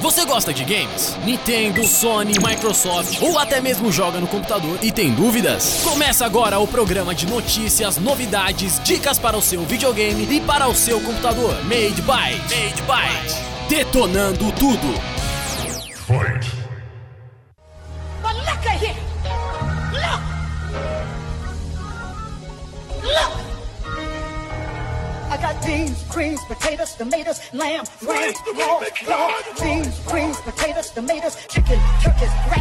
Você gosta de games? Nintendo, Sony, Microsoft ou até mesmo joga no computador e tem dúvidas? Começa agora o programa de notícias, novidades, dicas para o seu videogame e para o seu computador. Made by Made by Detonando tudo. Tomatoes, lamb, ram, raw, raw, beans, creams, potatoes, tomatoes, chicken, turkeys, rat.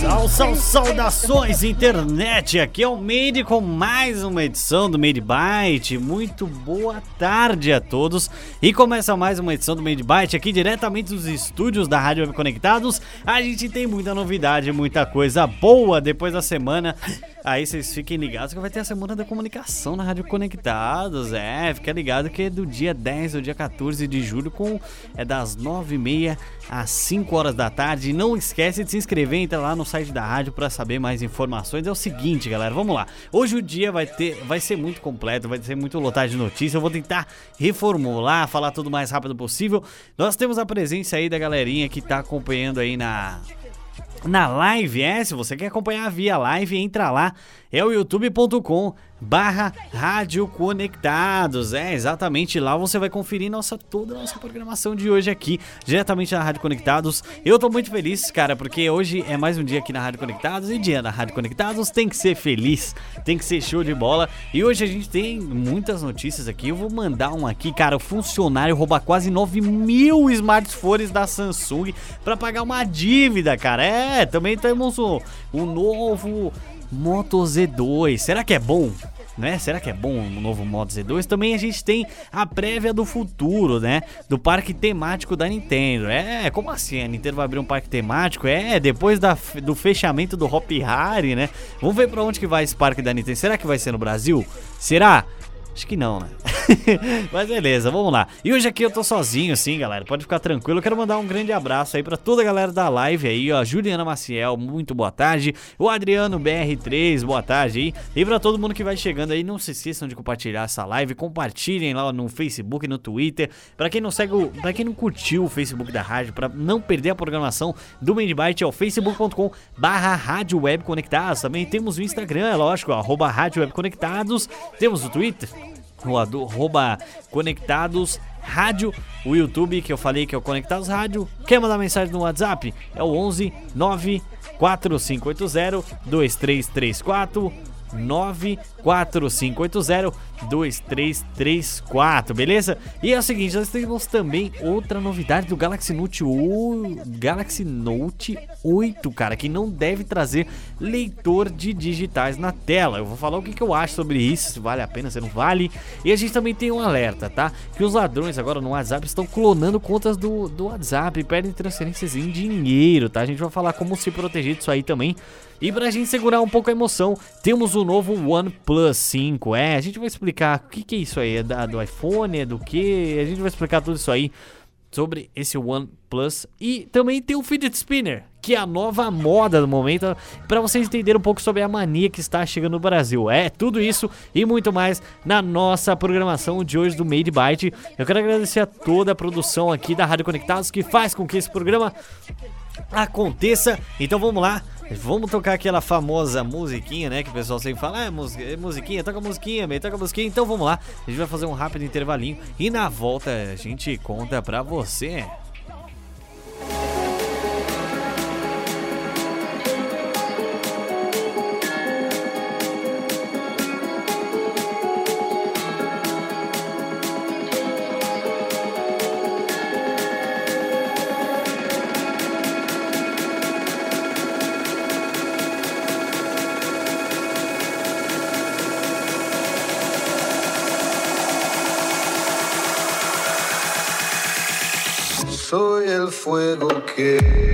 Sal, sal, saudações internet, aqui é o Made com mais uma edição do Made Byte. Muito boa tarde a todos e começa mais uma edição do Made Byte aqui diretamente dos estúdios da Rádio Web Conectados. A gente tem muita novidade, muita coisa boa depois da semana. Aí vocês fiquem ligados que vai ter a semana da comunicação na Rádio Conectados. É, fica ligado que é do dia 10 ao dia 14 de julho com é das 9h30 às 5 horas da tarde. Não esquece de se inscrever, entra lá no site da rádio para saber mais informações. É o seguinte, galera, vamos lá. Hoje o dia vai ter, vai ser muito completo, vai ser muito lotado de notícias. Eu vou tentar reformular, falar tudo mais rápido possível. Nós temos a presença aí da galerinha que tá acompanhando aí na na live, é, se você quer acompanhar via live, entra lá, é o youtube.com barra Rádio Conectados, é, exatamente. Lá você vai conferir nossa, toda a nossa programação de hoje aqui, diretamente na Rádio Conectados, eu tô muito feliz, cara, porque hoje é mais um dia aqui na Rádio Conectados, e dia na Rádio Conectados tem que ser feliz, tem que ser show de bola, e hoje a gente tem muitas notícias aqui, eu vou mandar um aqui, cara, o funcionário rouba quase 9 mil smartphones da Samsung para pagar uma dívida, cara, é, também temos o, o novo Moto Z2. Será que é bom? Né? Será que é bom o novo Moto Z2? Também a gente tem a prévia do futuro, né? Do parque temático da Nintendo. É, como assim? A Nintendo vai abrir um parque temático? É, depois da, do fechamento do Hop Harry, né? Vamos ver pra onde que vai esse parque da Nintendo. Será que vai ser no Brasil? Será? Acho que não, né? Mas beleza, vamos lá. E hoje aqui eu tô sozinho, assim, galera. Pode ficar tranquilo. Eu quero mandar um grande abraço aí pra toda a galera da live aí, ó. Juliana Maciel, muito boa tarde. O Adriano BR3, boa tarde aí. E pra todo mundo que vai chegando aí, não se esqueçam de compartilhar essa live. Compartilhem lá no Facebook, no Twitter. Pra quem não segue, o, pra quem não curtiu o Facebook da rádio, pra não perder a programação do Mindbyte, é o facebook.com barra Rádio Web Conectados. Também temos o Instagram, é lógico, arroba Rádio Web Conectados. Temos o Twitter arroba Conectados Rádio, o YouTube que eu falei que é o Conectados Rádio. Quer mandar mensagem no WhatsApp? É o 11 9 4580 2334 945802334, beleza? E é o seguinte, nós temos também outra novidade do Galaxy Note, o Galaxy Note 8, cara, que não deve trazer leitor de digitais na tela. Eu vou falar o que, que eu acho sobre isso, se vale a pena, se não vale. E a gente também tem um alerta, tá? Que os ladrões agora no WhatsApp estão clonando contas do, do WhatsApp, pedem transferências em dinheiro, tá? A gente vai falar como se proteger disso aí também. E pra gente segurar um pouco a emoção, temos o novo OnePlus 5. É, a gente vai explicar o que, que é isso aí. É da, do iPhone, é do que? A gente vai explicar tudo isso aí sobre esse OnePlus. E também tem o Fidget Spinner, que é a nova moda do momento, para vocês entenderem um pouco sobre a mania que está chegando no Brasil. É tudo isso e muito mais na nossa programação de hoje do Made Byte. Eu quero agradecer a toda a produção aqui da Rádio Conectados que faz com que esse programa aconteça. Então vamos lá. Vamos tocar aquela famosa musiquinha, né? Que o pessoal sempre fala, ah, é, mus é musiquinha, toca musiquinha, meio, toca musiquinha. Então vamos lá, a gente vai fazer um rápido intervalinho e na volta a gente conta pra você. Soy porque.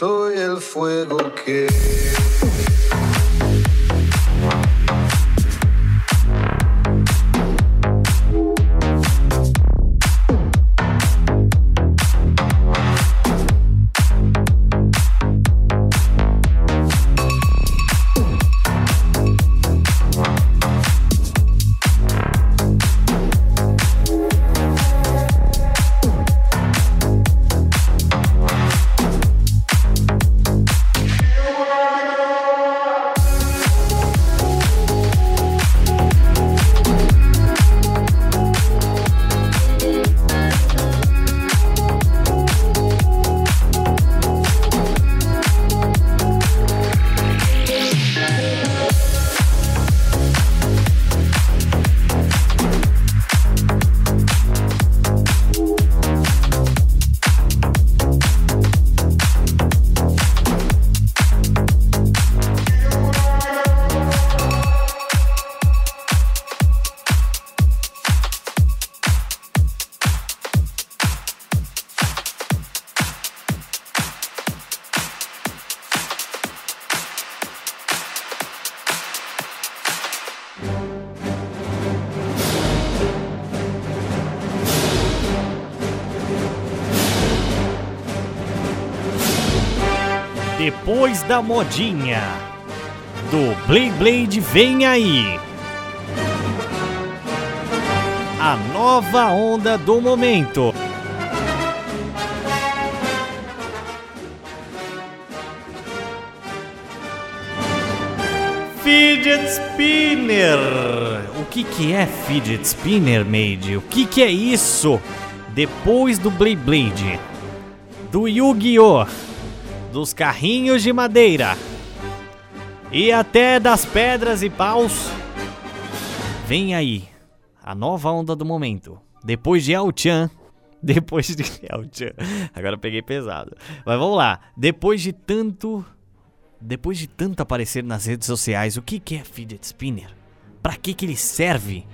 soy el fuego que... Depois da modinha do Blade Blade vem aí. A nova onda do momento. Fidget Spinner. O que que é Fidget Spinner, Made? O que que é isso? Depois do Blade Blade, do Yu-Gi-Oh! Dos carrinhos de madeira e até das pedras e paus. Vem aí a nova onda do momento. Depois de El-Chan, depois de El-Chan. Agora eu peguei pesado. Mas vamos lá. Depois de tanto depois de tanto aparecer nas redes sociais, o que que é fidget spinner? Pra que que ele serve?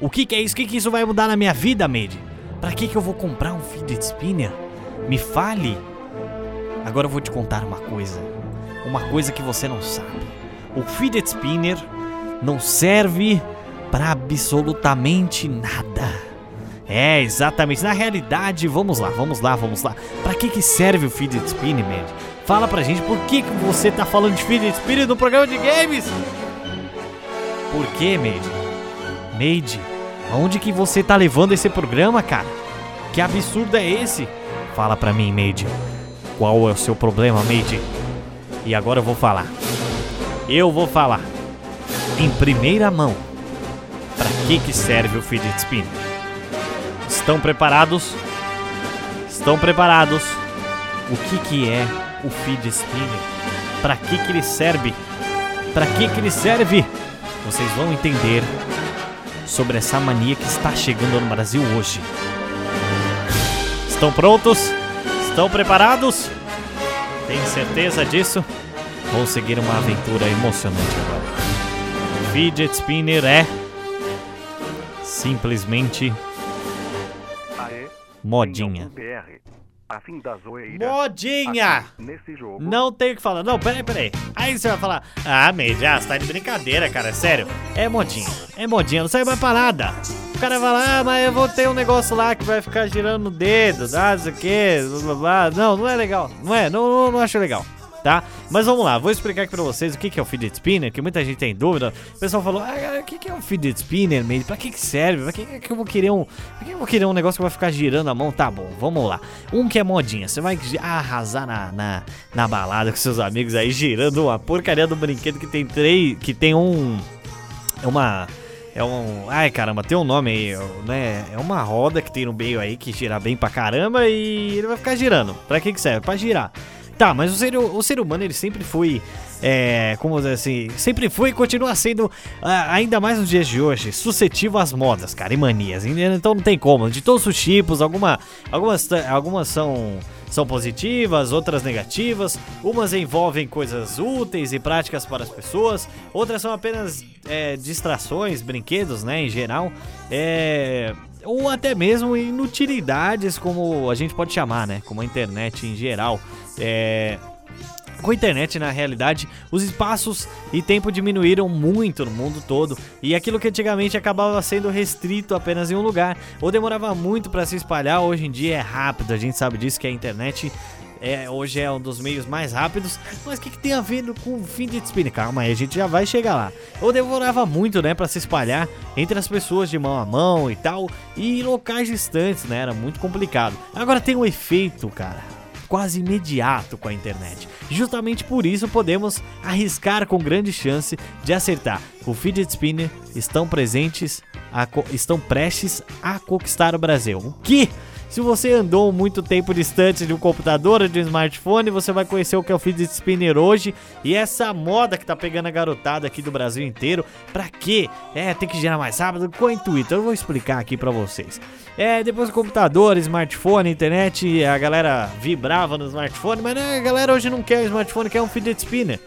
O que que é isso? O que que isso vai mudar na minha vida, Made? Pra que que eu vou comprar um fidget spinner? Me fale. Agora eu vou te contar uma coisa. Uma coisa que você não sabe. O fidget spinner não serve para absolutamente nada. É, exatamente. Na realidade, vamos lá, vamos lá, vamos lá. Para que que serve o fidget spinner, man? Fala pra gente por que que você tá falando de fidget spinner no programa de games? Por que, Made? Made, aonde que você tá levando esse programa, cara? Que absurdo é esse? Fala pra mim, Made. Qual é o seu problema, Made? E agora eu vou falar. Eu vou falar. Em primeira mão. Pra que que serve o fidget spinner? Estão preparados? Estão preparados? O que que é o fidget spinner? Pra que que ele serve? Pra que que ele serve? Vocês vão entender sobre essa mania que está chegando no Brasil hoje. Estão prontos? Estão preparados? Tem certeza disso? Vamos seguir uma aventura emocionante agora. Fidget Spinner é simplesmente modinha. Modinha! Não tem o que falar. Não, peraí, peraí. Aí você vai falar, ah, Media, você tá de brincadeira, cara. Sério. É modinha. É modinha, não sai mais parada. O cara vai lá, ah, mas eu vou ter um negócio lá que vai ficar girando dedo, ah, não sei o que, blá, blá, blá. Não, não é legal. Não é, não, não, não acho legal. Tá? Mas vamos lá, vou explicar aqui pra vocês o que que é o fidget spinner, que muita gente tem dúvida. O pessoal falou, ah, o que que é um fidget spinner, mesmo? Pra que que serve? Pra que que eu vou querer um, pra que eu vou querer um negócio que vai ficar girando a mão? Tá bom, vamos lá. Um que é modinha, você vai arrasar na, na, na balada com seus amigos aí, girando uma porcaria do brinquedo que tem três, que tem um, é uma... É um. Ai caramba, tem um nome aí, né? É uma roda que tem no meio aí que gira bem pra caramba e ele vai ficar girando. Pra que que serve? Pra girar. Tá, mas o ser, o ser humano ele sempre foi. É, como dizer assim, sempre foi e continua sendo, ah, ainda mais nos dias de hoje, suscetível às modas, cara, e manias. Então não tem como. De todos os tipos, alguma, algumas, algumas são, são positivas, outras negativas. Umas envolvem coisas úteis e práticas para as pessoas, outras são apenas é, distrações, brinquedos, né, em geral. É ou até mesmo inutilidades, como a gente pode chamar, né? Como a internet em geral. É, Com a internet, na realidade, os espaços e tempo diminuíram muito no mundo todo, e aquilo que antigamente acabava sendo restrito apenas em um lugar, ou demorava muito para se espalhar, hoje em dia é rápido. A gente sabe disso que a internet é, hoje é um dos meios mais rápidos, mas o que, que, tem a ver com o fim de spinner? Calma aí, a gente já vai chegar lá. Ou demorava muito, né, para se espalhar entre as pessoas de mão a mão e tal, e locais distantes, né, era muito complicado. Agora tem um efeito, cara, quase imediato com a internet. Justamente por isso podemos arriscar com grande chance de acertar. O fidget spinner estão presentes, a, estão prestes a conquistar o Brasil. O que? Se você andou muito tempo distante de um computador ou de um smartphone, você vai conhecer o que é o fidget spinner hoje e essa moda que tá pegando a garotada aqui do Brasil inteiro. Pra quê? É, tem que girar mais rápido. Qual é o intuito? Eu vou explicar aqui pra vocês. É, depois do computador, smartphone, internet, a galera vibrava no smartphone, mas né, a galera hoje não quer o smartphone, quer um fidget spinner.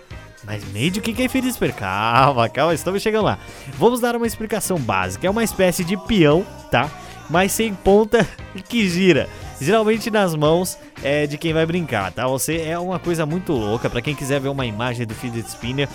Mas meio de que é fidget spinner? Calma, calma, estamos chegando lá. Vamos dar uma explicação básica. É uma espécie de peão, tá? Mas sem ponta e que gira. Geralmente nas mãos é, de quem vai brincar, tá? Você é uma coisa muito louca. Para quem quiser ver uma imagem do fidget spinner,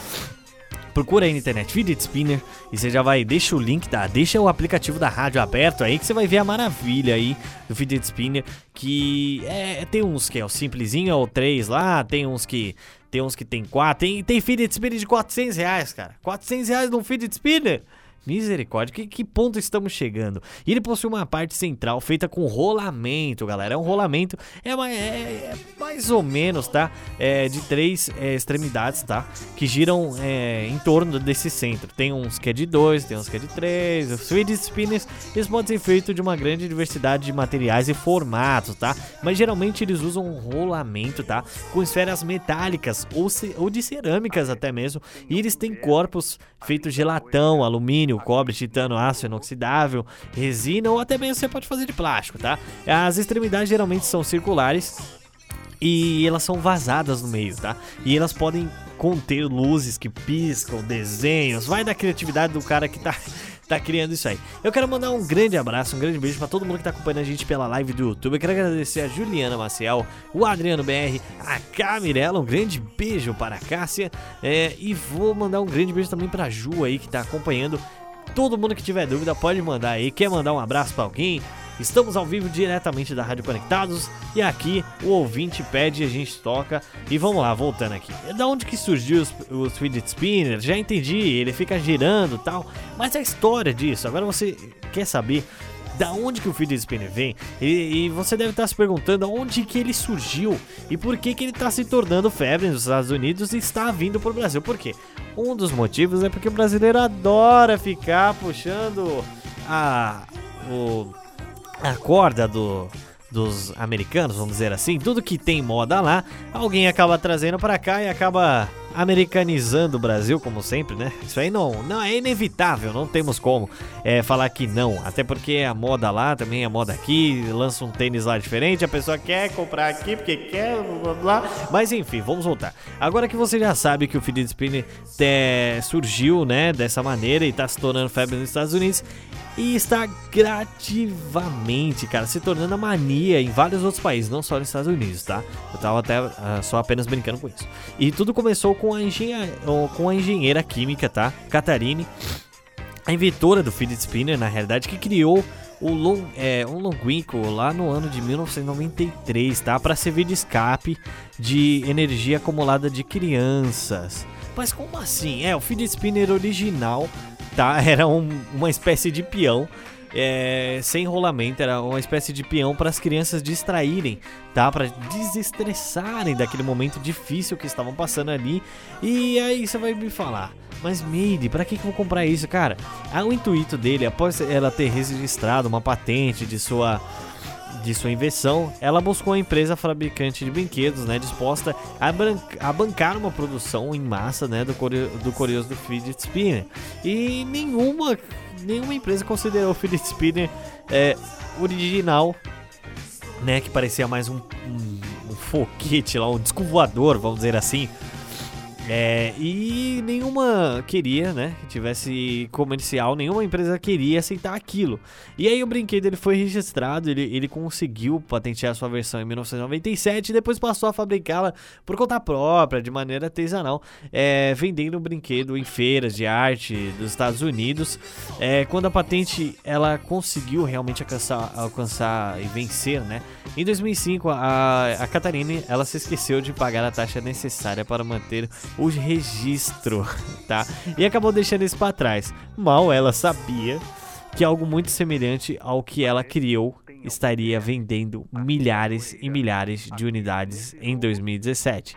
Procura aí na internet Fidget Spinner e você já vai, deixa o link, tá? Deixa o aplicativo da rádio aberto aí que você vai ver a maravilha aí do Fidget Spinner, que é, tem uns que é o simplesinho, é o 3 lá, tem uns que tem uns que tem 4, tem, tem Fidget Spinner de 400 reais, cara. 400 reais num Fidget Spinner? Misericórdia, que, que ponto estamos chegando? Ele possui uma parte central feita com rolamento, galera. É um rolamento, é, uma, é, é mais ou menos, tá? É, de três é, extremidades, tá? Que giram é, em torno desse centro. Tem uns que é de dois, tem uns que é de três. Os fidget spinners, eles podem ser feitos de uma grande diversidade de materiais e formatos, tá? Mas geralmente eles usam um rolamento, tá? Com esferas metálicas ou, ou de cerâmicas até mesmo. E eles têm corpos feitos de latão, alumínio alumínio, cobre, titânio, aço inoxidável, resina ou até mesmo você pode fazer de plástico, tá? As extremidades geralmente são circulares e elas são vazadas no meio, tá? E elas podem conter luzes que piscam, desenhos, vai da criatividade do cara que tá tá criando isso aí. Eu quero mandar um grande abraço, um grande beijo para todo mundo que tá acompanhando a gente pela live do YouTube. Eu quero agradecer a Juliana Maciel, o Adriano BR, a Camirella, um grande beijo para a Cássia. É, e vou mandar um grande beijo também pra Ju aí que tá acompanhando. Todo mundo que tiver dúvida pode mandar aí. Quer mandar um abraço para alguém? Estamos ao vivo diretamente da Rádio Conectados e aqui o ouvinte pede, a gente toca e vamos lá, voltando aqui. Da onde que surgiu os, os fidget spinners? Já entendi, ele fica girando tal, mas a história disso, agora você quer saber da onde que o fidget spinner vem e, e, você deve estar se perguntando onde que ele surgiu e por que que ele está se tornando febre nos Estados Unidos e está vindo para o Brasil. Por quê? Um dos motivos é porque o brasileiro adora ficar puxando a o a corda do, dos americanos, vamos dizer assim, tudo que tem moda lá, alguém acaba trazendo para cá e acaba americanizando o Brasil, como sempre, né? Isso aí não, não é inevitável, não temos como é, falar que não. Até porque a moda lá também é moda aqui, lança um tênis lá diferente, a pessoa quer comprar aqui porque quer, blá blá. Mas enfim, vamos voltar. Agora que você já sabe que o fidget spinner é, surgiu, né, dessa maneira e tá se tornando febre nos Estados Unidos, e está gradativamente, cara, se tornando a mania em vários outros países, não só nos Estados Unidos, tá? Eu tava até uh, só apenas brincando com isso. E tudo começou com a, engenha com a engenheira química, tá? Catarine, a inventora do fidget spinner, na realidade, que criou o long, é, um longínquo lá no ano de 1993, tá? Para servir de escape de energia acumulada de crianças. Mas como assim? É, o fidget spinner original tá? Era um, uma espécie de peão. É, sem rolamento, era uma espécie de peão para as crianças distraírem, tá? Para desestressarem daquele momento difícil que estavam passando ali. E aí você vai me falar, mas Meide, para que, que eu vou comprar isso, cara? Ah, o intuito dele, após ela ter registrado uma patente de sua de sua invenção, ela buscou uma empresa fabricante de brinquedos, né, disposta a, a bancar uma produção em massa, né, do, do curioso do fidget spinner. E nenhuma, nenhuma empresa considerou o fidget spinner é, original, né, que parecia mais um, um, um foguete lá, um disco voador, vamos dizer assim. É, e nenhuma queria, né, que tivesse comercial, nenhuma empresa queria aceitar aquilo. E aí o brinquedo ele foi registrado, ele, ele conseguiu patentear sua versão em 1997 e depois passou a fabricá-la por conta própria, de maneira artesanal, é, vendendo o brinquedo em feiras de arte dos Estados Unidos. É, quando a patente ela conseguiu realmente alcançar, alcançar e vencer, né, em 2005 a, a Catarine ela se esqueceu de pagar a taxa necessária para manter o registro, tá? E acabou deixando isso para trás. Mal ela sabia que algo muito semelhante ao que ela criou estaria vendendo milhares e milhares de unidades em 2017.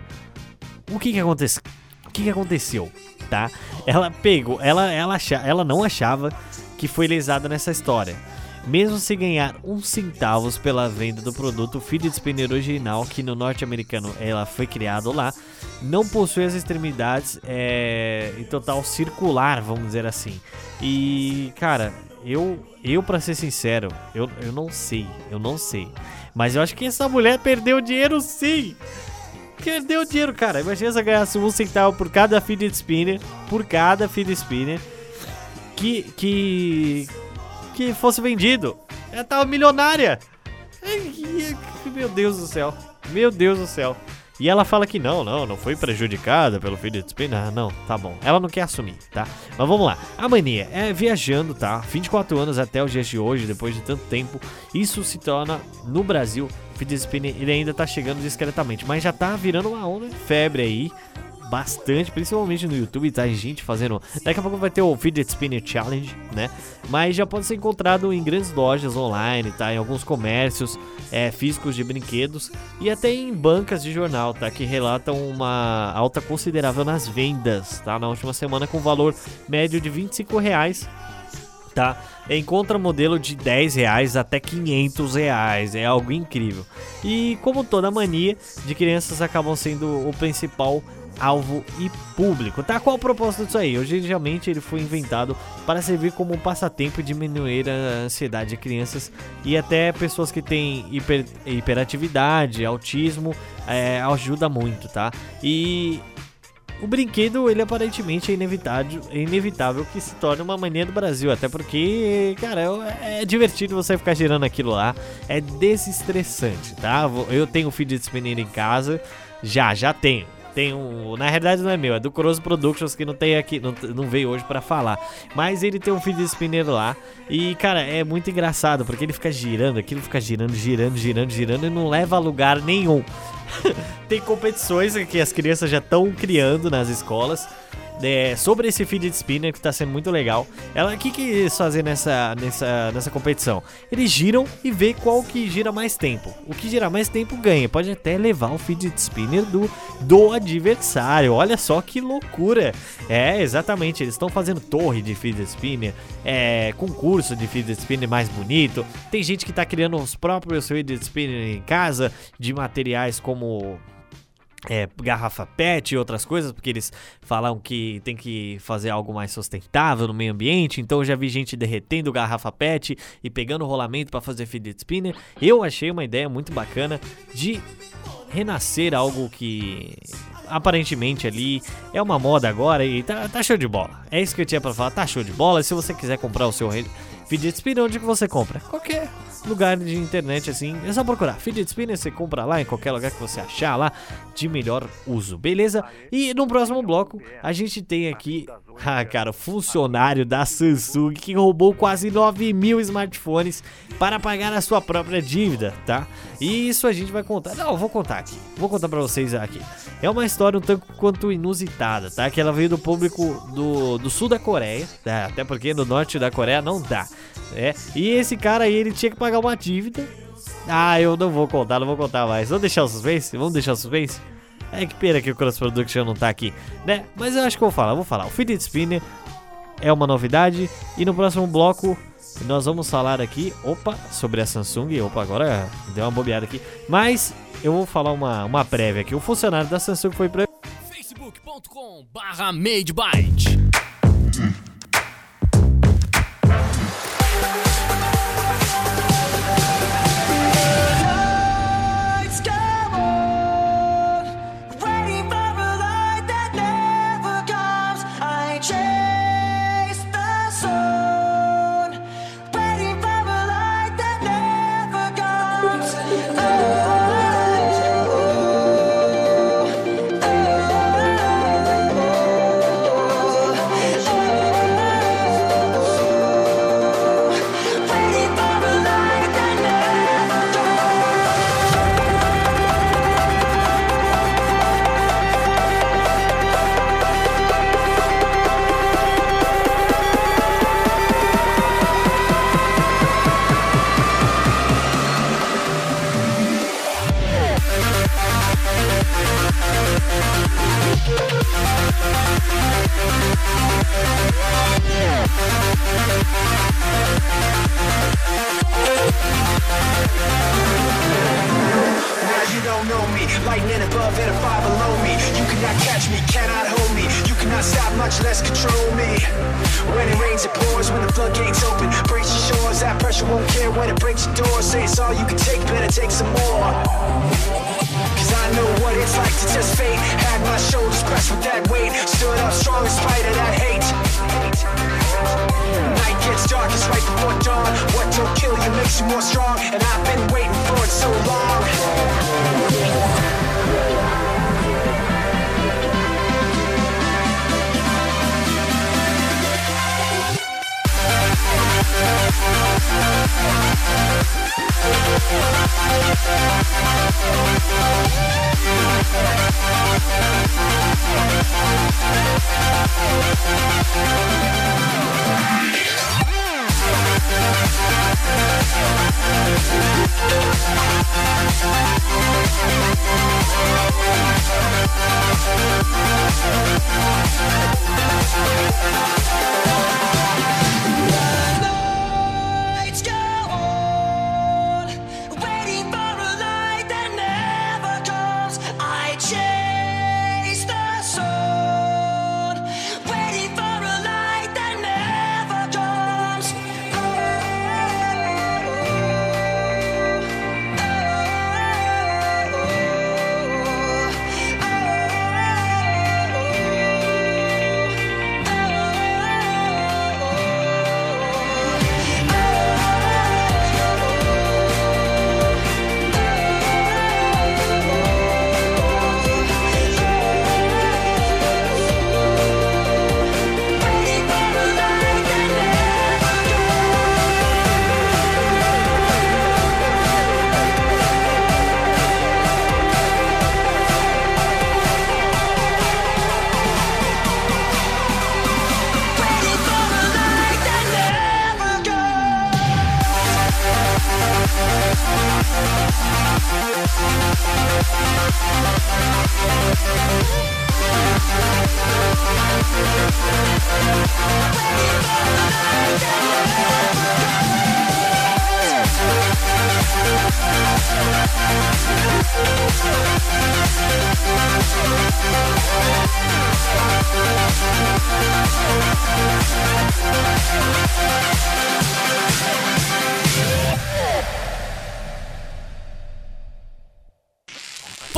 O que que aconteceu? O que que aconteceu, tá? Ela pegou, ela ela ela não achava que foi lesada nessa história. Mesmo se ganhar uns centavos pela venda do produto fidget spinner original, que no norte-americano ela foi criado lá, não possui as extremidades é, em total circular, vamos dizer assim. E, cara, eu, eu para ser sincero, eu, eu não sei, eu não sei. Mas eu acho que essa mulher perdeu dinheiro sim. Perdeu dinheiro, cara. Imagina se ela ganhasse um centavo por cada fidget spinner, por cada fidget spinner que que que fosse vendido. Ela tava milionária. Meu Deus do céu. Meu Deus do céu. E ela fala que não, não, não foi prejudicada pelo fidget spinner. Ah, não, tá bom. Ela não quer assumir, tá? Mas vamos lá. A mania é viajando, tá? 24 anos até os dias de hoje, depois de tanto tempo. Isso se torna, no Brasil, spinner ele ainda tá chegando discretamente, mas já tá virando uma onda de febre aí bastante, principalmente no YouTube, tá? Gente fazendo. Daqui a pouco vai ter o Fidget Spinner Challenge, né? Mas já pode ser encontrado em grandes lojas online, tá? Em alguns comércios é, físicos de brinquedos e até em bancas de jornal, tá? Que relatam uma alta considerável nas vendas, tá? Na última semana com valor médio de 25 reais tá? Encontra modelo de 10 reais até 500 reais, é algo incrível. E como toda mania de crianças acabam sendo o principal alvo e público. Tá? Qual o propósito disso aí? Originalmente ele foi inventado para servir como um passatempo e diminuir a ansiedade de crianças e até pessoas que têm hiper, hiperatividade, autismo, é, ajuda muito, tá? E o brinquedo, ele aparentemente é inevitável, é inevitável que se torne uma mania do Brasil, até porque, cara, é, é divertido você ficar girando aquilo lá, é desestressante, tá? Eu tenho fidget spinner em casa, já, já tenho. Tem um. Na realidade não é meu, é do Cross Productions que não tem aqui, não, não veio hoje para falar. Mas ele tem um fidget spinner lá. E, cara, é muito engraçado, porque ele fica girando, aquilo fica girando, girando, girando, girando e não leva a lugar nenhum. tem competições que as crianças já estão criando nas escolas é, sobre esse fidget spinner que está sendo muito legal. Ela, o que, que eles fazem nessa, nessa, nessa competição? Eles giram e vê qual que gira mais tempo. O que girar mais tempo ganha. Pode até levar o fidget spinner do, do adversário. Olha só que loucura. É, exatamente. Eles estão fazendo torre de fidget spinner, é, concurso de fidget spinner mais bonito. Tem gente que está criando os próprios fidget spinner em casa de materiais como é, garrafa PET e outras coisas, porque eles falam que tem que fazer algo mais sustentável no meio ambiente. Então eu já vi gente derretendo garrafa PET e pegando rolamento para fazer fidget spinner. Eu achei uma ideia muito bacana de renascer algo que aparentemente ali é uma moda agora e tá, tá show de bola. É isso que eu tinha para falar, tá show de bola. Se você quiser comprar o seu fidget spinner, onde que você compra? Qualquer lugar de internet assim. É só procurar. Fidget spinner você compra lá em qualquer lugar que você achar lá de melhor uso, beleza? E no próximo bloco a gente tem aqui, ah, cara, funcionário da Samsung que roubou quase 9 mil smartphones para pagar a sua própria dívida, tá? E isso a gente vai contar. Não, eu vou contar aqui. Vou contar para vocês aqui. É uma história um tanto quanto inusitada, tá? Que ela veio do público do, do sul da Coreia, tá? até porque no norte da Coreia não dá. É, e esse cara aí, ele tinha que pagar uma dívida. Ah, eu não vou contar, não vou contar mais. Vamos deixar o suspense? Vamos deixar o suspense? É que pena que o Cross Production não tá aqui, né? Mas eu acho que eu vou falar, vou falar. O Fidget Spinner é uma novidade e no próximo bloco nós vamos falar aqui, opa, sobre a Samsung. Opa, agora deu uma bobeada aqui. Mas eu vou falar uma, uma prévia aqui. O funcionário da Samsung foi pra... facebook.com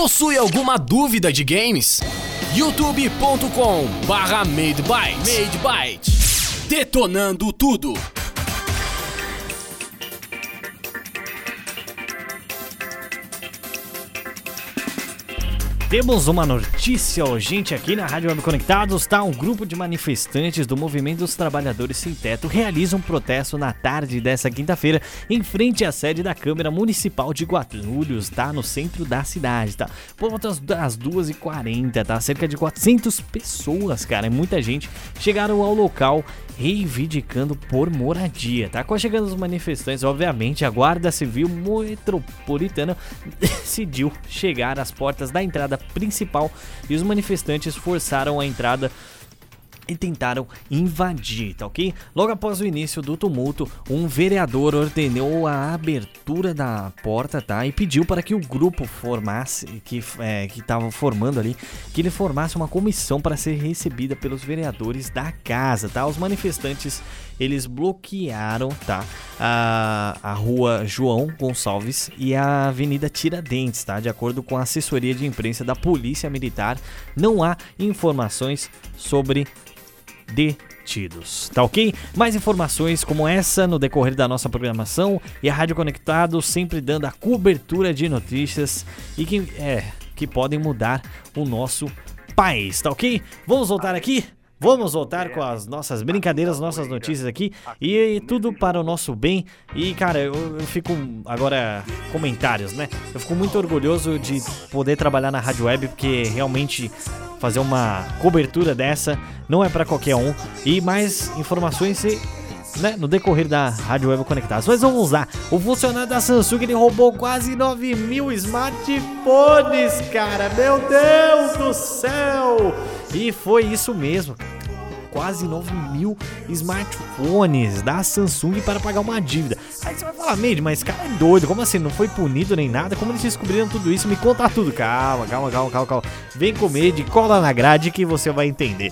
Possui alguma dúvida de games? youtube.com barra MadeByte MadeByte Detonando tudo! Temos uma notícia urgente aqui na Rádio Web Conectados, tá? Um grupo de manifestantes do Movimento dos Trabalhadores Sem Teto realiza um protesto na tarde dessa quinta-feira em frente à sede da Câmara Municipal de Guarulhos, tá? No centro da cidade, tá? Por volta das 2h40, tá? Cerca de 400 pessoas, cara, é muita gente, chegaram ao local reivindicando por moradia, tá? Com a chegada dos manifestantes, obviamente, a Guarda Civil Metropolitana decidiu chegar às portas da entrada principal e os manifestantes forçaram a entrada e tentaram invadir, tá ok? Logo após o início do tumulto, um vereador ordenou a abertura da porta, tá? E pediu para que o grupo formasse, que é, estava formando ali, que ele formasse uma comissão para ser recebida pelos vereadores da casa, tá? Os manifestantes eles bloquearam, tá? A, a rua João Gonçalves e a Avenida Tiradentes, tá? De acordo com a assessoria de imprensa da Polícia Militar, não há informações sobre detidos, tá ok? Mais informações como essa no decorrer da nossa programação e a Rádio Conectado sempre dando a cobertura de notícias e que é que podem mudar o nosso país, tá ok? Vamos voltar aqui. Vamos voltar com as nossas brincadeiras, nossas notícias aqui e tudo para o nosso bem. E cara, eu, eu fico agora comentários, né? Eu fico muito orgulhoso de poder trabalhar na rádio web porque realmente fazer uma cobertura dessa não é para qualquer um. E mais informações se né, no decorrer da Rádio Web Conectados. Mas vamos lá. O funcionário da Samsung ele roubou quase 9 mil smartphones, cara. Meu Deus do céu! E foi isso mesmo. Quase 9 mil smartphones da Samsung para pagar uma dívida. Aí você vai falar, Made, mas cara é doido. Como assim? Não foi punido nem nada? Como eles descobriram tudo isso? Me conta tudo. Calma, calma, calma, calma, calma. Vem com Made, cola na grade que você vai entender.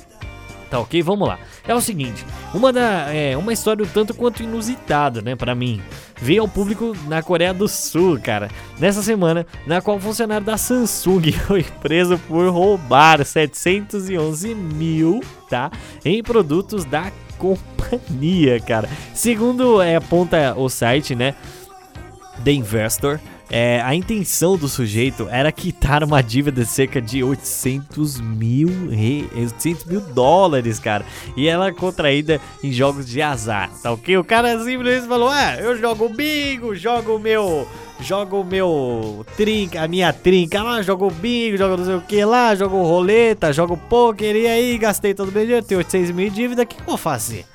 Tá ok? Vamos lá. É o seguinte, uma, da, é, uma história um tanto quanto inusitada, né, pra mim. Veio ao público na Coreia do Sul, cara. Nessa semana, na qual o funcionário da Samsung foi preso por roubar 711 mil, tá? Em produtos da companhia, cara. Segundo é, aponta o site, né? The Investor. É, a intenção do sujeito era quitar uma dívida de cerca de 800 mil, re- 800 mil dólares, cara. E ela é contraída em jogos de azar, tá ok? O cara simplesmente falou: Ah, eu jogo bingo, jogo meu. Jogo o meu trinca, a minha trinca lá, jogo bingo, jogo não sei o que lá, jogo roleta, jogo poker, e aí gastei todo o meu dinheiro, tenho 800 mil de dívida, o que eu vou fazer?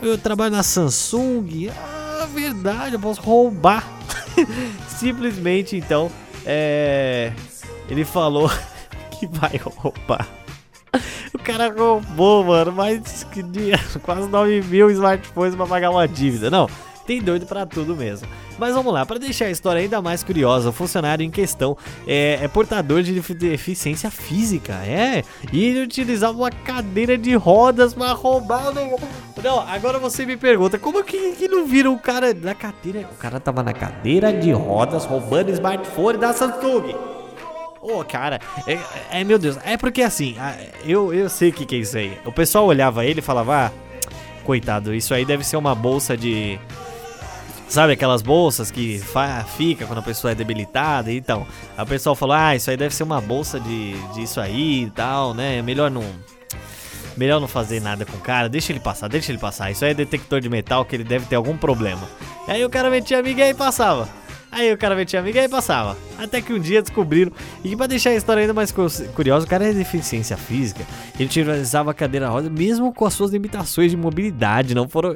Eu trabalho na Samsung. Ah, verdade, eu posso roubar. Simplesmente, então, é. Ele falou que vai roubar. O cara roubou, mano, mais que quase 9 mil smartphones pra pagar uma dívida. Não, tem doido pra tudo mesmo. Mas vamos lá, para deixar a história ainda mais curiosa, o funcionário em questão é, é portador de defi- deficiência física, é. E ele utilizava uma cadeira de rodas pra roubar o. Não, agora você me pergunta, como que, que não viram o cara na cadeira? O cara tava na cadeira de rodas roubando smartphone da Samsung. Ô, cara, é, é- meu Deus, é porque assim, eu, eu sei o que, que é isso aí. O pessoal olhava ele e falava, ah, coitado, isso aí deve ser uma bolsa de. Sabe aquelas bolsas que fica quando a pessoa é debilitada e então. Aí o pessoal falou, ah, isso aí deve ser uma bolsa de disso aí e tal, né? Melhor não. Melhor não fazer nada com o cara, deixa ele passar, deixa ele passar. Isso aí é detector de metal que ele deve ter algum problema. Aí o cara metia a migué e passava. Aí o cara metia a migué e passava. Até que um dia descobriram. E pra deixar a história ainda mais cu- curiosa, o cara é deficiência física. Ele utilizava a cadeira roda mesmo com as suas limitações de mobilidade. Não foram.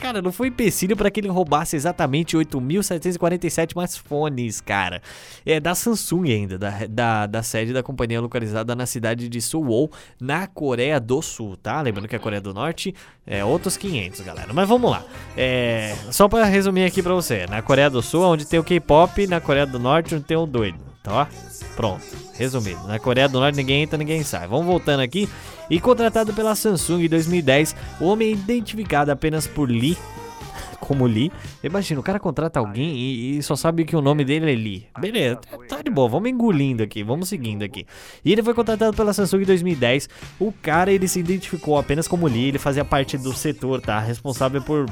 Cara, não foi empecilho para que ele roubasse exatamente 8.747 smartphones, cara. É da Samsung ainda, da, da, da sede da companhia localizada na cidade de Suwon, na Coreia do Sul, tá? Lembrando que a Coreia do Norte é outros 500, galera. Mas vamos lá. É, só para resumir aqui pra você: na Coreia do Sul, onde tem o K-pop, na Coreia do Norte, onde tem o doido, tá? Pronto, resumido. Na Coreia do Norte ninguém entra, ninguém sai. Vamos voltando aqui. E contratado pela Samsung em 2010, o homem é identificado apenas por Lee como Lee. Imagina, o cara contrata alguém e, e só sabe que o nome dele é Lee. Beleza, tá de boa, vamos engolindo aqui, vamos seguindo aqui. E ele foi contratado pela Samsung em 2010. O cara, ele se identificou apenas como Lee, ele fazia parte do setor, tá? Responsável por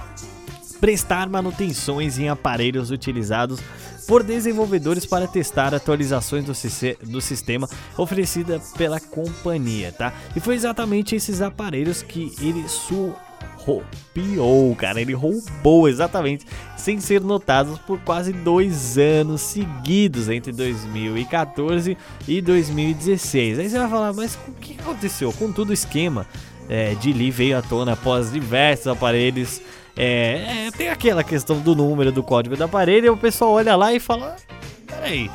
prestar manutenções em aparelhos utilizados por desenvolvedores para testar atualizações do, do sistema oferecida pela companhia, tá? E foi exatamente esses aparelhos que ele surrupiou, cara. Ele roubou exatamente, sem ser notados por quase dois anos seguidos, entre 2014 e 2016. Aí você vai falar, mas o que aconteceu? Contudo, o esquema é, de Lee veio à tona após diversos aparelhos. É, é, tem aquela questão do número do código do aparelho, e o pessoal olha lá e fala: "Ah, Peraí,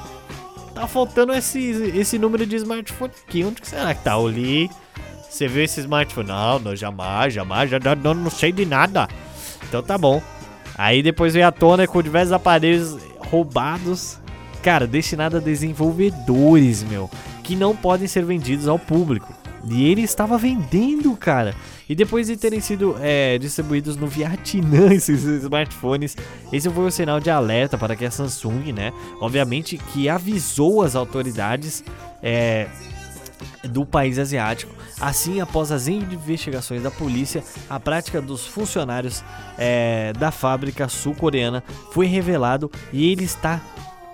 tá faltando esse, esse número de smartphone aqui. Onde que será que tá? Lee, você viu esse smartphone? Não, não, jamais, jamais, já, não, não sei de nada. Então tá bom. Aí depois veio à tona com diversos aparelhos roubados. Cara, destinado a desenvolvedores, meu, que não podem ser vendidos ao público. E ele estava vendendo, cara. E depois de terem sido é, distribuídos no Vietnã esses smartphones, esse foi o sinal de alerta para que a Samsung, né, obviamente que avisou as autoridades é, do país asiático. Assim, após as investigações da polícia, a prática dos funcionários é, da fábrica sul-coreana foi revelado e ele está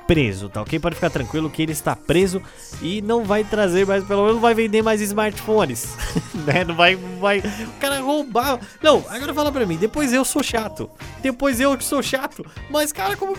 preso, tá ok? Pode ficar tranquilo que ele está preso e não vai trazer mais, pelo menos não vai vender mais smartphones, né? Não vai, vai, o cara roubar. Não, agora fala pra mim, depois eu sou chato, depois eu que sou chato, mas cara, como...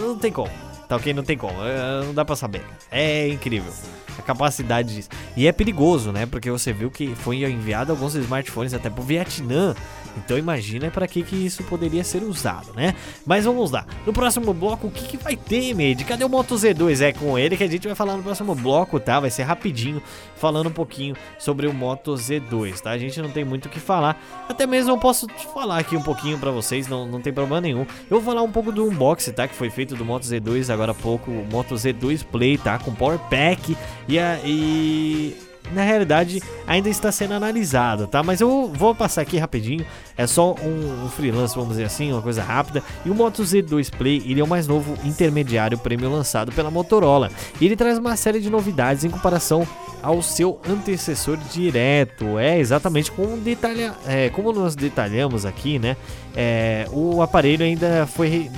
Não tem como, tá ok? Não tem como, é, não dá pra saber. É incrível a capacidade disso. E é perigoso, né? Porque você viu que foi enviado alguns smartphones até pro Vietnã. Então imagina para que que isso poderia ser usado, né? Mas vamos lá. No próximo bloco, o que, que vai ter, Made? Cadê o Moto Z2? É com ele que a gente vai falar no próximo bloco, tá? Vai ser rapidinho, falando um pouquinho sobre o Moto Z2, tá? A gente não tem muito o que falar. Até mesmo eu posso falar aqui um pouquinho para vocês, não, não tem problema nenhum. Eu vou falar um pouco do unboxing, tá? Que foi feito do Moto Z2 agora há pouco, o Moto Z2 Play, tá? Com Power Pack e, a, e na realidade ainda está sendo analisado, tá? Mas eu vou passar aqui rapidinho. É só um, um freelance, vamos dizer assim, uma coisa rápida. E o Moto Z2 Play, ele é o mais novo intermediário prêmio lançado pela Motorola. E ele traz uma série de novidades em comparação ao seu antecessor direto. É exatamente como, detalha, é, como nós detalhamos aqui, né? É, o aparelho ainda foi,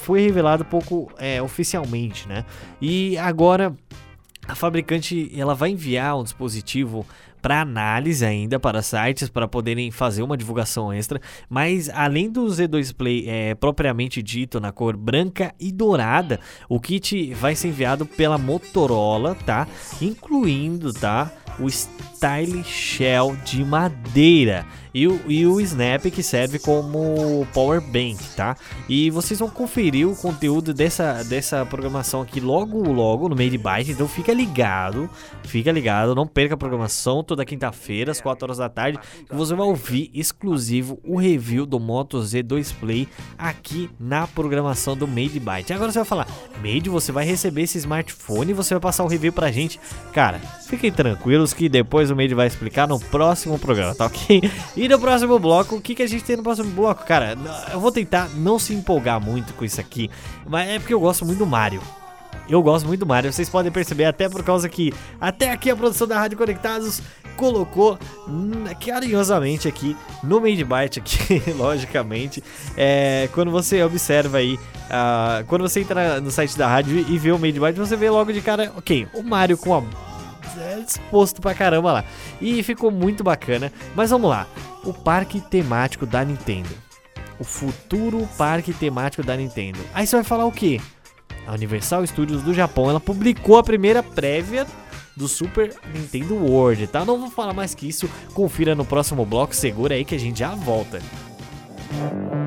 foi revelado pouco é, oficialmente, né? E agora a fabricante ela vai enviar um dispositivo para análise ainda para sites para poderem fazer uma divulgação extra, mas além do Z2 Play é, propriamente dito na cor branca e dourada, o kit vai ser enviado pela Motorola, tá? Incluindo, tá? O Style Shell de madeira e o, e o Snap que serve como Power Bank, tá? E vocês vão conferir o conteúdo dessa, dessa programação aqui logo logo no Made Byte, então fica ligado, fica ligado, não perca a programação toda quinta-feira às 4 horas da tarde, que você vai ouvir exclusivo o review do Moto Z2 Play aqui na programação do Made Byte. Agora você vai falar, Made, você vai receber esse smartphone e você vai passar o review pra gente. Cara, fiquem tranquilos que depois o Made vai explicar no próximo programa, tá ok? No próximo bloco, o que, que a gente tem no próximo bloco? Cara, eu vou tentar não se empolgar muito com isso aqui, mas é porque eu gosto muito do Mario. Eu gosto muito do Mario, vocês podem perceber até por causa que até aqui a produção da Rádio Conectados colocou hum, carinhosamente aqui no Made Byte aqui, logicamente. É, quando você observa aí, ah, quando você entra no site da rádio e vê o Made Byte, você vê logo de cara, ok, o Mario com a é, disposto pra caramba lá. E ficou muito bacana. Mas vamos lá. O parque temático da Nintendo. O futuro parque temático da Nintendo. Aí você vai falar o quê? A Universal Studios do Japão, ela publicou a primeira prévia do Super Nintendo World, tá? Não vou falar mais que isso. Confira no próximo bloco, segura aí que a gente já volta. Don't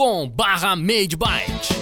facebook.com barra madebyte.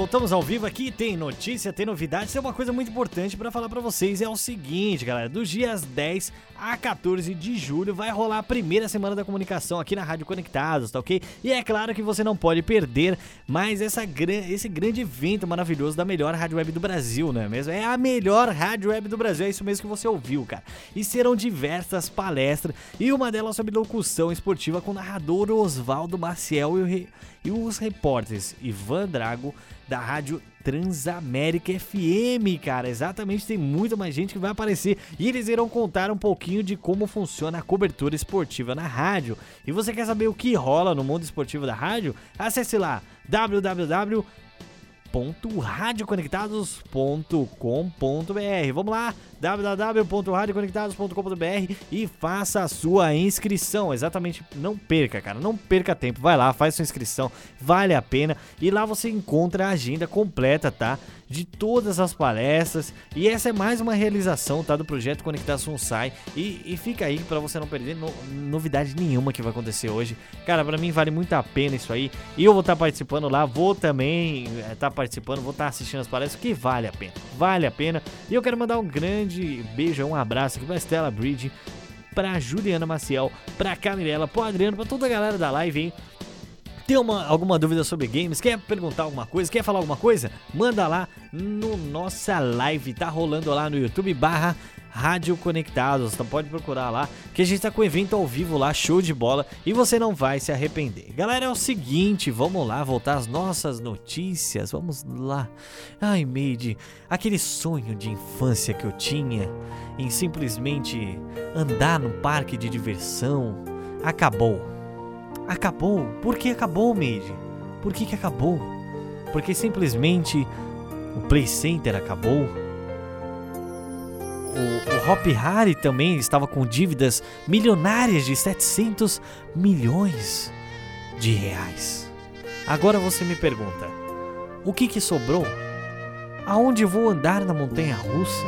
Voltamos ao vivo aqui. Tem notícia, tem novidades. Tem uma coisa muito importante pra falar pra vocês: é o seguinte, galera. Dos dias 10 a 14 de julho vai rolar a primeira semana da comunicação aqui na Rádio Conectados, tá ok? E é claro que você não pode perder mais essa, esse grande evento maravilhoso da melhor rádio web do Brasil, não é mesmo? É a melhor rádio web do Brasil, é isso mesmo que você ouviu, cara. E serão diversas palestras e uma delas sobre locução esportiva com o narrador Oswaldo Maciel e o e os repórteres Ivan Drago da rádio Transamérica FM, cara. Exatamente, tem muita mais gente que vai aparecer e eles irão contar um pouquinho de como funciona a cobertura esportiva na rádio. E você quer saber o que rola no mundo esportivo da rádio? Acesse lá www www.radioconectados.com.br. Vamos lá, www.radioconectados.com.br e faça a sua inscrição. Exatamente, não perca, cara, não perca tempo. Vai lá, faz sua inscrição, vale a pena. E lá você encontra a agenda completa, tá? De todas as palestras. E essa é mais uma realização, tá? Do projeto Conectação Sai. E, e fica aí pra você não perder no- novidade nenhuma que vai acontecer hoje. Cara, pra mim vale muito a pena isso aí. E eu vou estar participando lá, vou também estar participando, vou estar assistindo as palestras, que vale a pena. Vale a pena. E eu quero mandar um grande beijo, um abraço aqui pra Stella Bridge, pra Juliana Maciel, pra Camila, pro Adriano, pra toda a galera da live, hein? Tem uma, alguma dúvida sobre games? Quer perguntar alguma coisa? Quer falar alguma coisa? Manda lá no nossa live. Tá rolando lá no YouTube barra Rádio Conectados. Então pode procurar lá que a gente tá com o evento ao vivo lá, show de bola. E você não vai se arrepender. Galera, é o seguinte, vamos lá voltar às nossas notícias. Vamos lá. Ai, Made, aquele sonho de infância que eu tinha em simplesmente andar num parque de diversão acabou. Acabou. Por que acabou, Made? Por que, que acabou? Porque simplesmente o Play Center acabou. O, o Hop Harry também estava com dívidas milionárias de 700 milhões de reais. Agora você me pergunta: o que, que sobrou? Aonde vou andar na montanha russa?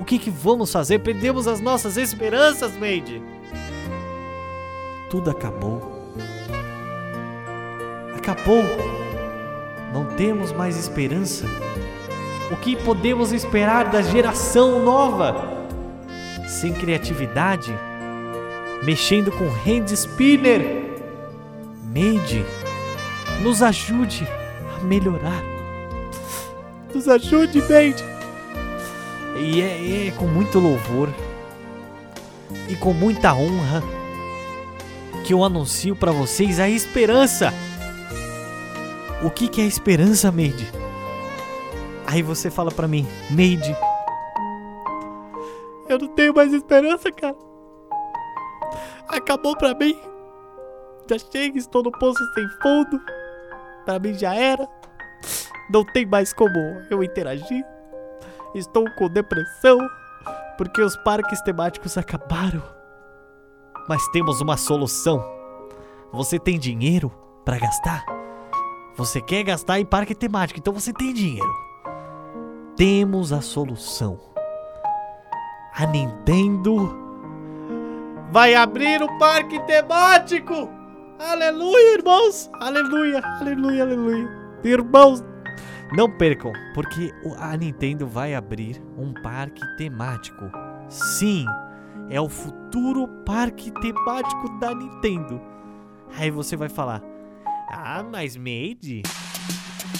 O que, que vamos fazer? Perdemos as nossas esperanças, Made! Tudo acabou. Acabou. Não temos mais esperança. O que podemos esperar da geração nova? Sem criatividade, mexendo com hand spinner. Made, nos ajude a melhorar. Nos ajude, Made. E é, é com muito louvor e com muita honra que eu anuncio pra vocês a esperança. O que, que é esperança, Made? Aí você fala pra mim, Made. Eu não tenho mais esperança, cara. Acabou pra mim. Já chega, estou no poço sem fundo. Pra mim já era. Não tem mais como eu interagir. Estou com depressão. Porque os parques temáticos acabaram. Mas temos uma solução. Você tem dinheiro pra gastar? Você quer gastar em parque temático, então você tem dinheiro. Temos a solução. A Nintendo vai abrir o parque temático. Aleluia, irmãos. Aleluia, aleluia, aleluia. Irmãos, não percam, porque a Nintendo vai abrir um parque temático. Sim, é o futuro parque temático da Nintendo. Aí você vai falar: Ah, mas Made,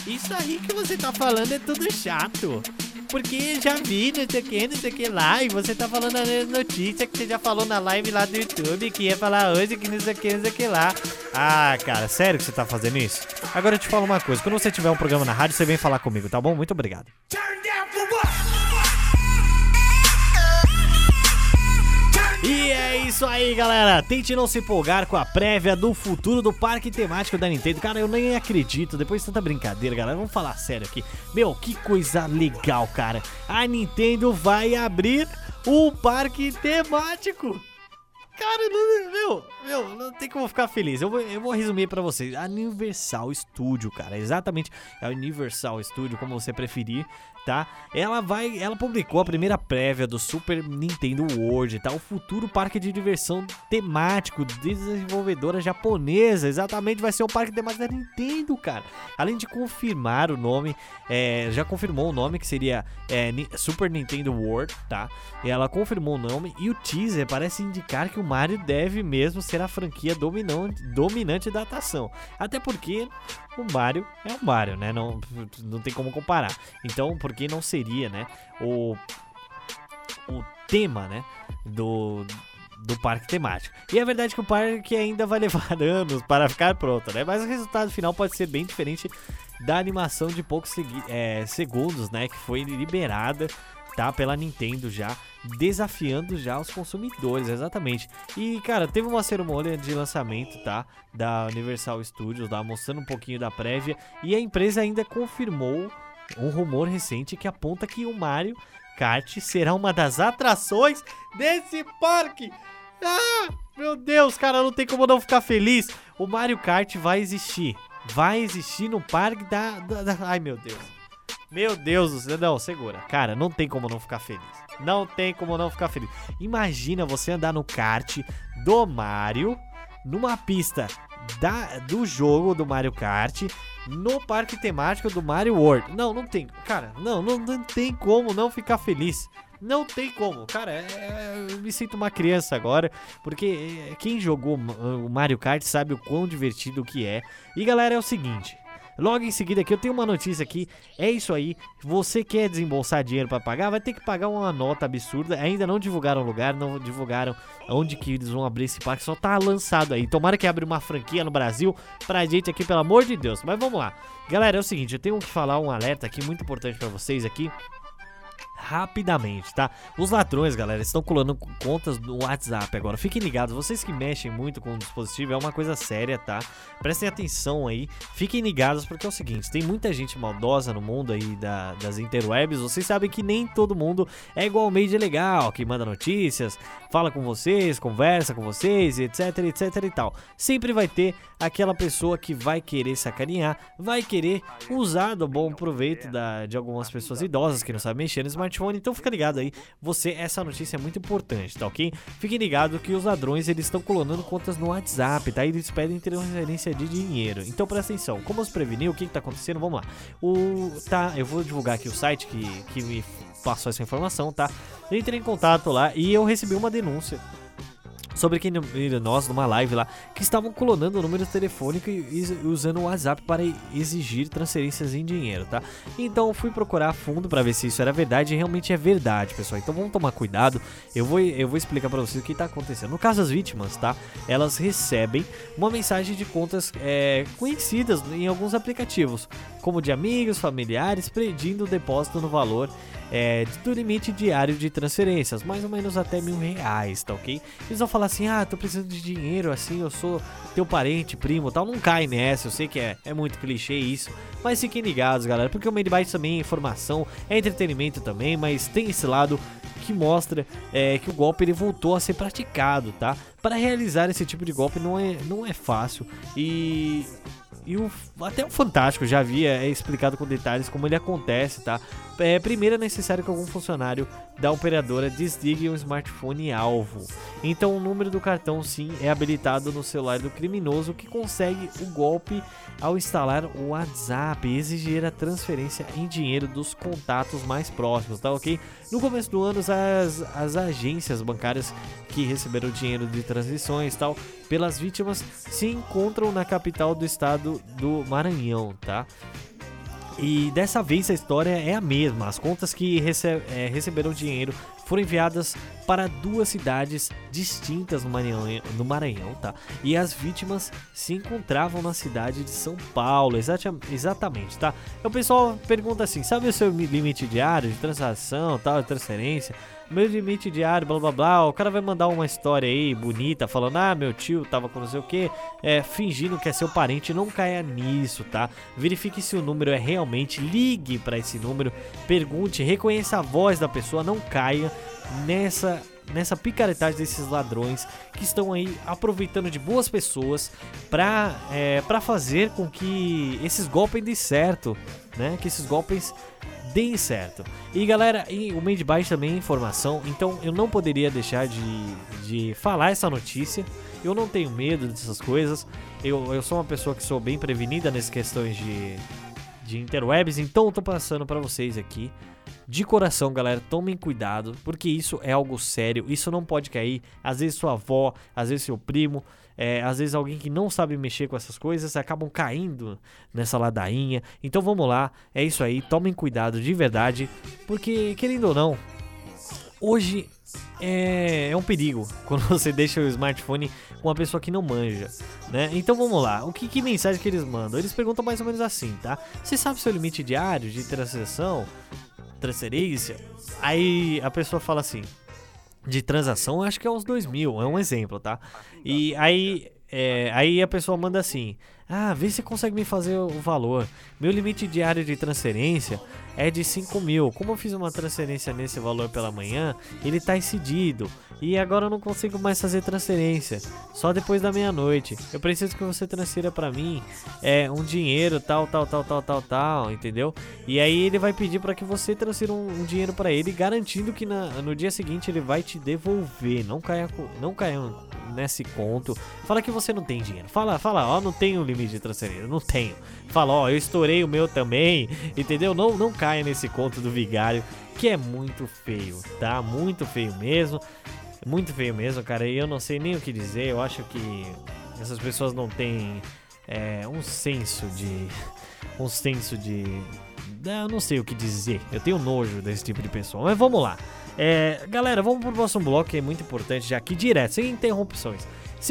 isso aí que você tá falando é tudo chato. Porque já vi, não sei o que, não sei o que lá, e você tá falando a mesma notícia que você já falou na live lá do YouTube, que ia falar hoje, que não sei o que, não sei o que lá. Ah, cara, sério E é isso aí, galera. Tente não se empolgar com a prévia do futuro do parque temático da Nintendo. Cara, eu nem acredito. Depois de tanta brincadeira, galera, vamos falar sério aqui. Meu, que coisa legal, cara. A Nintendo vai abrir um parque temático. Cara, meu, Meu, não tem como ficar feliz. Eu vou, eu vou resumir pra vocês. Universal Studio, cara, exatamente. É Universal Studio, como você preferir, tá? Ela vai, ela publicou a primeira prévia do Super Nintendo World, tá? O futuro parque de diversão temático desenvolvedora japonesa. Exatamente, vai ser o parque temático da Nintendo, cara. Além de confirmar o nome, é, já confirmou o nome que seria é, Super Nintendo World, tá? Ela confirmou o nome e o teaser parece indicar que o Mario deve mesmo ser a franquia dominante, dominante da atração. Até porque o Mario é o Mario, né? Não, não tem como comparar. Então, por que não seria, né? O, o tema, né? Do, do parque temático. E é verdade que o parque ainda vai levar anos para ficar pronto, né? Mas o resultado final pode ser bem diferente da animação de poucos é, segundos, né? Que foi liberada, tá? Pela Nintendo já, desafiando já os consumidores, exatamente. E, cara, teve uma cerimônia de lançamento, tá? Da Universal Studios, lá, mostrando um pouquinho da prévia. E a empresa ainda confirmou um rumor recente que aponta que o Mario Kart será uma das atrações desse parque. Ah, meu Deus, cara, não tem como não ficar feliz. O Mario Kart vai existir. Vai existir no parque da, da- da- Ai, meu Deus. Meu Deus do céu. Não, segura. Cara, não tem como não ficar feliz. Não tem como não ficar feliz. Imagina você andar no kart do Mario, numa pista da, do jogo do Mario Kart, no parque temático do Mario World. Não, não tem. Cara, não, não, não tem como não ficar feliz. Não tem como. Cara, é- eu me sinto uma criança agora, porque é, quem jogou o Mario Kart sabe o quão divertido que é. E galera, é o seguinte. Logo em seguida aqui eu tenho uma notícia aqui, é isso aí. Você quer desembolsar dinheiro pra pagar, vai ter que pagar uma nota absurda. Ainda não divulgaram o lugar, não divulgaram onde que eles vão abrir esse parque, só tá lançado aí. Tomara que abra uma franquia no Brasil pra gente aqui, pelo amor de Deus. Mas vamos lá. Galera, é o seguinte, eu tenho que falar um alerta aqui muito importante pra vocês aqui rapidamente, tá? Os ladrões, galera, estão colando contas no WhatsApp agora. Fiquem ligados, vocês que mexem muito com o dispositivo, é uma coisa séria, tá? Prestem atenção aí, fiquem ligados, porque é o seguinte: tem muita gente maldosa no mundo aí da- das interwebs. Vocês sabem que nem todo mundo é igualmente legal, que manda notícias, fala com vocês, conversa com vocês, etc, etc e tal. Sempre vai ter aquela pessoa que vai querer sacanear, vai querer usar do bom proveito da- de algumas pessoas idosas que não sabem mexer no smartphone. Então fica ligado aí, você, essa notícia é muito importante, tá ok? Fiquem ligado que os ladrões eles estão colonando contas no WhatsApp, tá? E eles pedem transferência de dinheiro. Então presta atenção, como se prevenir, o que, que tá acontecendo? Vamos lá. O, tá, eu vou divulgar aqui o site que, que me passou essa informação, tá? Entrei em contato lá e eu recebi uma denúncia sobre quem nós numa live lá que estavam clonando o número telefônico e usando o WhatsApp para exigir transferências em dinheiro, tá? Então fui procurar a fundo para ver se isso era verdade e realmente é verdade, pessoal. Então vamos tomar cuidado. Eu vou eu vou explicar para vocês o que tá acontecendo. No caso das vítimas, tá? Elas recebem uma mensagem de contas é, conhecidas em alguns aplicativos, como de amigos, familiares, pedindo depósito no valor é, do limite diário de transferências, mais ou menos até mil reais, tá ok? Eles vão falar assim, ah, tô precisando de dinheiro, assim, eu sou teu parente, primo tal. Não cai nessa, eu sei que é, é muito clichê isso, mas fiquem ligados, galera, porque o Made Byte também é informação, é entretenimento também, mas tem esse lado que mostra é, que o golpe ele voltou a ser praticado, tá? Para realizar esse tipo de golpe não é, não é fácil e e o, até o Fantástico já havia é, explicado com detalhes como ele acontece, tá? É, primeiro é necessário que algum funcionário da operadora desligue um smartphone alvo. Então o número do cartão sim é habilitado no celular do criminoso que consegue o golpe ao instalar o WhatsApp e exigir a transferência em dinheiro dos contatos mais próximos, tá ok? No começo do ano, as, as agências bancárias que receberam dinheiro de transições tal pelas vítimas se encontram na capital do estado do Maranhão, tá? E dessa vez a história é a mesma. As contas que rece é, receberam dinheiro foram enviadas para duas cidades distintas no Maranhão, no Maranhão, tá? E as vítimas se encontravam na cidade de São Paulo, exata- exatamente, tá? O pessoal pergunta assim: sabe o seu mi- limite diário de transação, tal, de transferência? Meu limite diário, blá blá blá. O cara vai mandar uma história aí bonita, falando: ah, meu tio tava com não sei o que, é, fingindo que é seu parente. Não caia nisso, tá? Verifique se o número é realmente, ligue para esse número, pergunte, reconheça a voz da pessoa, não caia nessa nessa picaretagem desses ladrões que estão aí aproveitando de boas pessoas pra, é, pra fazer com que esses golpes deem certo, né? Que esses golpes deem certo. E galera, e o Made by também é informação, então eu não poderia deixar de, de falar essa notícia. Eu não tenho medo dessas coisas. Eu, eu sou uma pessoa que sou bem prevenida nessas questões de, de interwebs, então eu tô passando pra vocês aqui. De coração, galera, tomem cuidado, porque isso é algo sério, isso não pode cair. Às vezes sua avó, às vezes seu primo, é, às vezes alguém que não sabe mexer com essas coisas acabam caindo nessa ladainha. Então vamos lá, é isso aí, tomem cuidado de verdade, porque querendo ou não, hoje é, é um perigo quando você deixa o smartphone com uma pessoa que não manja, né? Então vamos lá, o que, que mensagem que eles mandam? Eles perguntam mais ou menos assim, tá? Você sabe seu limite diário de transação, transferência? Aí a pessoa fala assim, de transação, acho que é uns 2 mil, é um exemplo, tá? E aí, é, aí a pessoa manda assim: Ah, vê se consegue me fazer o valor. Meu limite diário de transferência é de 5 mil. Como eu fiz uma transferência nesse valor pela manhã, ele tá excedido. E agora eu não consigo mais fazer transferência. Só depois da meia-noite. Eu preciso que você transfira pra mim é, um dinheiro, tal, tal, tal, tal, tal, tal, entendeu? E aí ele vai pedir pra que você transfira um, um dinheiro pra ele, garantindo que na- no dia seguinte ele vai te devolver. Não caia, não caia nesse conto. Fala que você não tem dinheiro. Fala, fala, ó, não tenho limite de transferência. Não tenho. Fala, ó, eu estourei o meu também. Entendeu? Não, não caia nesse conto do vigário, que é muito feio, tá? Muito feio mesmo. Muito feio mesmo, cara. E eu não sei nem o que dizer. Eu acho que essas pessoas não têm é, um senso de. Um senso de. Eu não sei o que dizer. Eu tenho nojo desse tipo de pessoa. Mas vamos lá. É, galera, vamos pro próximo bloco que é muito importante já aqui direto, sem interrupções.